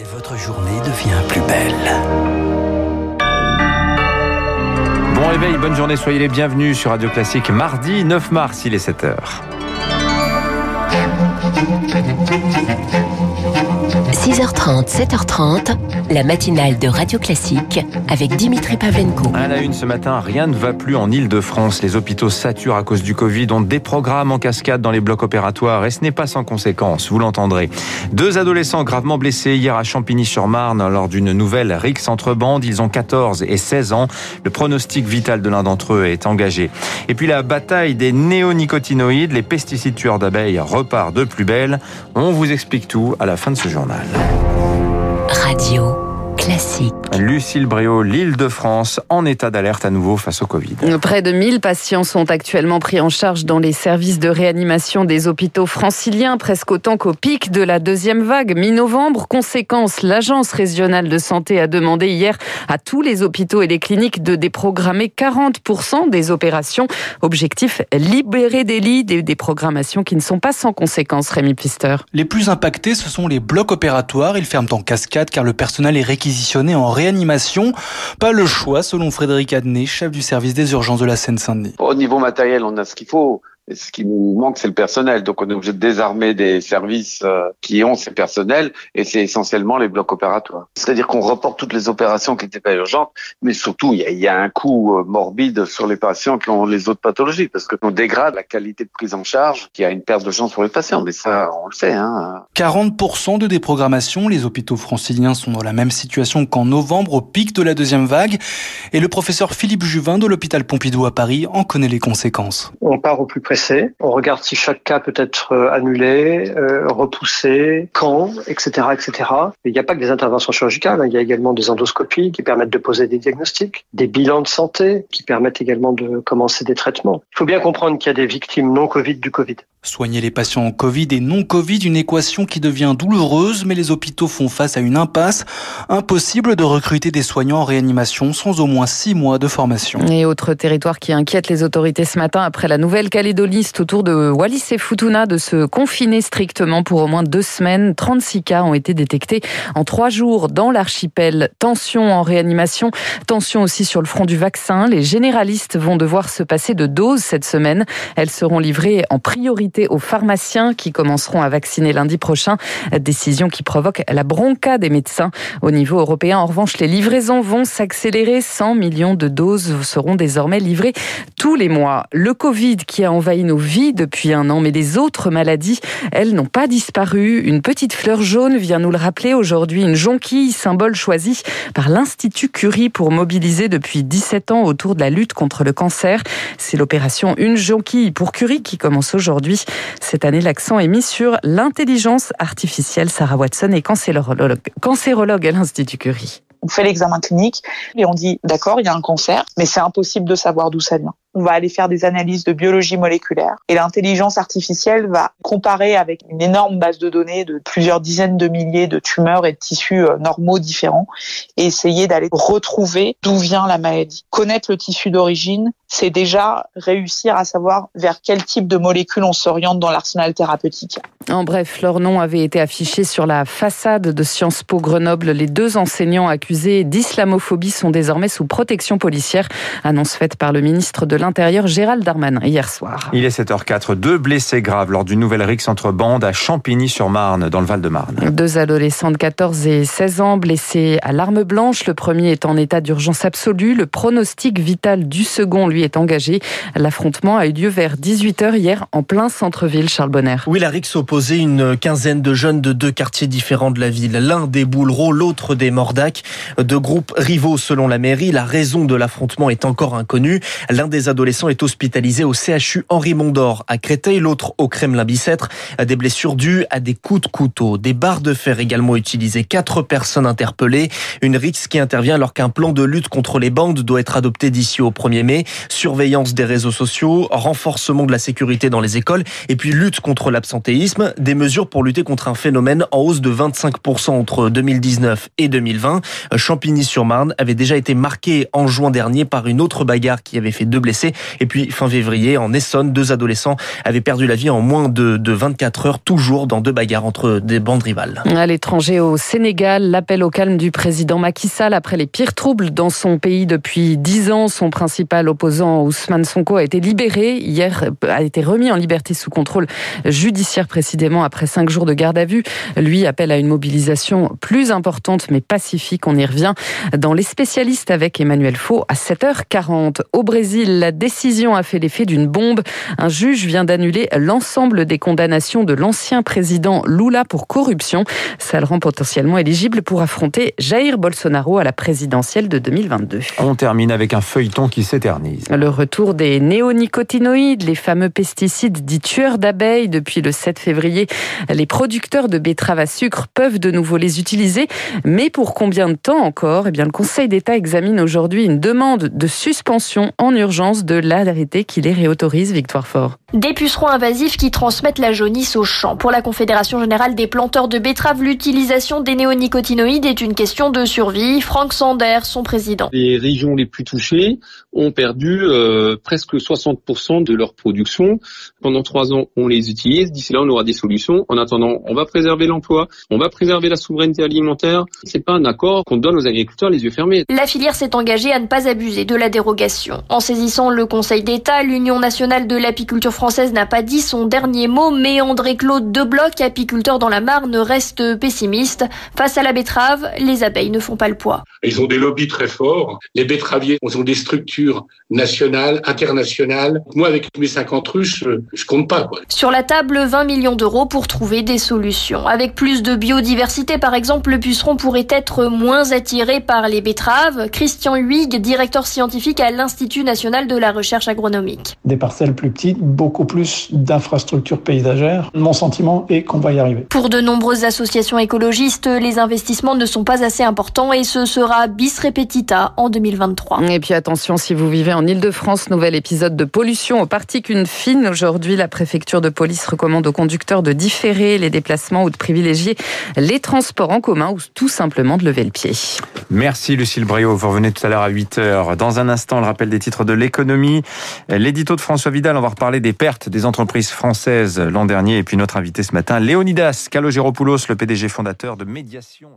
Et votre journée devient plus belle. Bon réveil, bonne journée, soyez les bienvenus sur Radio Classique. Mardi 9 mars, il est 7h. 6h30, 7h30, la matinale de Radio Classique avec Dimitri Pavlenko. À la une ce matin, rien ne va plus en Ile-de-France. Les hôpitaux saturent à cause du Covid, ont des programmes en cascade dans les blocs opératoires et ce n'est pas sans conséquence, vous l'entendrez. Deux adolescents gravement blessés hier à Champigny-sur-Marne lors d'une nouvelle rixe entre bandes. Ils ont 14 et 16 ans. Le pronostic vital de l'un d'entre eux est engagé. Et puis la bataille des néonicotinoïdes, les pesticides tueurs d'abeilles repart de plus belle. On vous explique tout à la fin de ce journal. Radio classique. Lucille Bréau, l'île de France, en état d'alerte à nouveau face au Covid. Près de 1000 patients sont actuellement pris en charge dans les services de réanimation des hôpitaux franciliens, presque autant qu'au pic de la deuxième vague, mi-novembre. Conséquence, l'Agence régionale de santé a demandé hier à tous les hôpitaux et les cliniques de déprogrammer 40% des opérations. Objectif, libérer des lits, des, des programmations qui ne sont pas sans conséquence, Rémi Pister. Les plus impactés, ce sont les blocs opératoires. Ils ferment en cascade car le personnel est réquisitionné en réanimation. Pas le choix, selon Frédéric Adnet, chef du service des urgences de la Seine-Saint-Denis. Au niveau matériel, on a ce qu'il faut. Et ce qui nous manque, c'est le personnel. Donc, on est obligé de désarmer des services euh, qui ont ces personnels, et c'est essentiellement les blocs opératoires. C'est-à-dire qu'on reporte toutes les opérations qui n'étaient pas urgentes, mais surtout, il y a, il y a un coût euh, morbide sur les patients qui ont les autres pathologies, parce qu'on dégrade la qualité de prise en charge, qui a une perte de chance pour les patients. Mais ça, on le sait. Hein. 40% de déprogrammation. Les hôpitaux franciliens sont dans la même situation qu'en novembre, au pic de la deuxième vague. Et le professeur Philippe Juvin de l'hôpital Pompidou à Paris en connaît les conséquences. On part au plus près on regarde si chaque cas peut être euh, annulé, euh, repoussé, quand, etc., etc. il n'y a pas que des interventions chirurgicales, hein. il y a également des endoscopies qui permettent de poser des diagnostics, des bilans de santé qui permettent également de commencer des traitements. Il faut bien comprendre qu'il y a des victimes non Covid du Covid. Soigner les patients en Covid et non Covid, une équation qui devient douloureuse, mais les hôpitaux font face à une impasse. Impossible de recruter des soignants en réanimation sans au moins six mois de formation. Et autre territoire qui inquiète les autorités ce matin après la Nouvelle-Calédonie, c'est autour de Wallis et Futuna de se confiner strictement pour au moins deux semaines. 36 cas ont été détectés en trois jours dans l'archipel. Tension en réanimation, tension aussi sur le front du vaccin. Les généralistes vont devoir se passer de doses cette semaine. Elles seront livrées en priorité aux pharmaciens qui commenceront à vacciner lundi prochain. Décision qui provoque la bronca des médecins. Au niveau européen, en revanche, les livraisons vont s'accélérer. 100 millions de doses seront désormais livrées tous les mois. Le Covid qui a envahi nos vies depuis un an, mais les autres maladies, elles n'ont pas disparu. Une petite fleur jaune vient nous le rappeler aujourd'hui. Une jonquille, symbole choisi par l'Institut Curie pour mobiliser depuis 17 ans autour de la lutte contre le cancer. C'est l'opération Une jonquille pour Curie qui commence aujourd'hui. Cette année, l'accent est mis sur l'intelligence artificielle. Sarah Watson est cancérologue, cancérologue à l'Institut Curie. On fait l'examen clinique et on dit d'accord, il y a un cancer, mais c'est impossible de savoir d'où ça vient on va aller faire des analyses de biologie moléculaire et l'intelligence artificielle va comparer avec une énorme base de données de plusieurs dizaines de milliers de tumeurs et de tissus euh, normaux différents et essayer d'aller retrouver d'où vient la maladie. Connaître le tissu d'origine, c'est déjà réussir à savoir vers quel type de molécules on s'oriente dans l'arsenal thérapeutique. En bref, leur nom avait été affiché sur la façade de Sciences Po Grenoble. Les deux enseignants accusés d'islamophobie sont désormais sous protection policière. Annonce faite par le ministre de l'Intérieur Gérald Darmanin hier soir. Il est 7h04. Deux blessés graves lors d'une nouvelle rixe entre bandes à Champigny-sur-Marne, dans le Val-de-Marne. Deux adolescents de 14 et 16 ans blessés à l'arme blanche. Le premier est en état d'urgence absolue. Le pronostic vital du second, lui, est engagé. L'affrontement a eu lieu vers 18h hier en plein centre-ville, Charles Bonner. Oui, la rixe opposait une quinzaine de jeunes de deux quartiers différents de la ville. L'un des Boulereaux, l'autre des Mordac. Deux groupes rivaux selon la mairie. La raison de l'affrontement est encore inconnue. L'un des adolescents est hospitalisé au CHU Henri Mondor à Créteil, l'autre au Kremlin-Bicêtre. Des blessures dues à des coups de couteau. Des barres de fer également utilisées. Quatre personnes interpellées. Une rixe qui intervient alors qu'un plan de lutte contre les bandes doit être adopté d'ici au 1er mai. Surveillance des réseaux sociaux, renforcement de la sécurité dans les écoles et puis lutte contre l'absentéisme. Des mesures pour lutter contre un phénomène en hausse de 25% entre 2019 et 2020. Champigny-sur-Marne avait déjà été marqué en juin dernier par une autre bagarre qui avait fait deux blessés blessés. Et puis fin février, en Essonne, deux adolescents avaient perdu la vie en moins de, de 24 heures, toujours dans deux bagarres entre des bandes rivales. À l'étranger, au Sénégal, l'appel au calme du président Macky Sall après les pires troubles dans son pays depuis dix ans. Son principal opposant, Ousmane Sonko, a été libéré hier, a été remis en liberté sous contrôle judiciaire précisément après cinq jours de garde à vue. Lui appelle à une mobilisation plus importante mais pacifique. On y revient dans les spécialistes avec Emmanuel Faux à 7h40. Au Brésil, la décision a fait l'effet d'une bombe. Un juge vient d'annuler l'ensemble des condamnations de l'ancien président Lula pour corruption. Ça le rend potentiellement éligible pour affronter Jair Bolsonaro à la présidentielle de 2022. On termine avec un feuilleton qui s'éternise. Le retour des néonicotinoïdes, les fameux pesticides dits tueurs d'abeilles. Depuis le 7 février, les producteurs de betteraves à sucre peuvent de nouveau les utiliser. Mais pour combien de temps encore? Eh bien, le Conseil d'État examine aujourd'hui une demande de suspension en urgence de l'arrêté qui les réautorise, Victoire Fort. Des pucerons invasifs qui transmettent la jaunisse au champ. Pour la Confédération générale des planteurs de betteraves, l'utilisation des néonicotinoïdes est une question de survie. Franck Sander, son président. Les régions les plus touchées ont perdu euh, presque 60% de leur production. Pendant trois ans, on les utilise. D'ici là, on aura des solutions. En attendant, on va préserver l'emploi, on va préserver la souveraineté alimentaire. C'est pas un accord qu'on donne aux agriculteurs les yeux fermés. La filière s'est engagée à ne pas abuser de la dérogation. En saisissant le Conseil d'État, l'Union nationale de l'apiculture française n'a pas dit son dernier mot, mais André-Claude Debloc, apiculteur dans la Marne, reste pessimiste. Face à la betterave, les abeilles ne font pas le poids. Ils ont des lobbies très forts. Les betteraviers ont des structures nationales, internationales. Moi, avec mes 50 ruches, je compte pas. Quoi. Sur la table, 20 millions d'euros pour trouver des solutions. Avec plus de biodiversité, par exemple, le puceron pourrait être moins attiré par les betteraves. Christian Huyghe, directeur scientifique à l'Institut national de la recherche agronomique. Des parcelles plus petites, beaucoup plus d'infrastructures paysagères. Mon sentiment est qu'on va y arriver. Pour de nombreuses associations écologistes, les investissements ne sont pas assez importants et ce sera bis repetita en 2023. Et puis attention, si vous vivez en Ile-de-France, nouvel épisode de pollution aux particules fines. Aujourd'hui, la préfecture de police recommande aux conducteurs de différer les déplacements ou de privilégier les transports en commun ou tout simplement de lever le pied. Merci Lucille Brio, vous revenez tout à l'heure à 8h. Dans un instant, le rappel des titres de L'édito de François Vidal, on va reparler des pertes des entreprises françaises l'an dernier. Et puis notre invité ce matin, Léonidas Kalogéropoulos, le PDG fondateur de Médiation.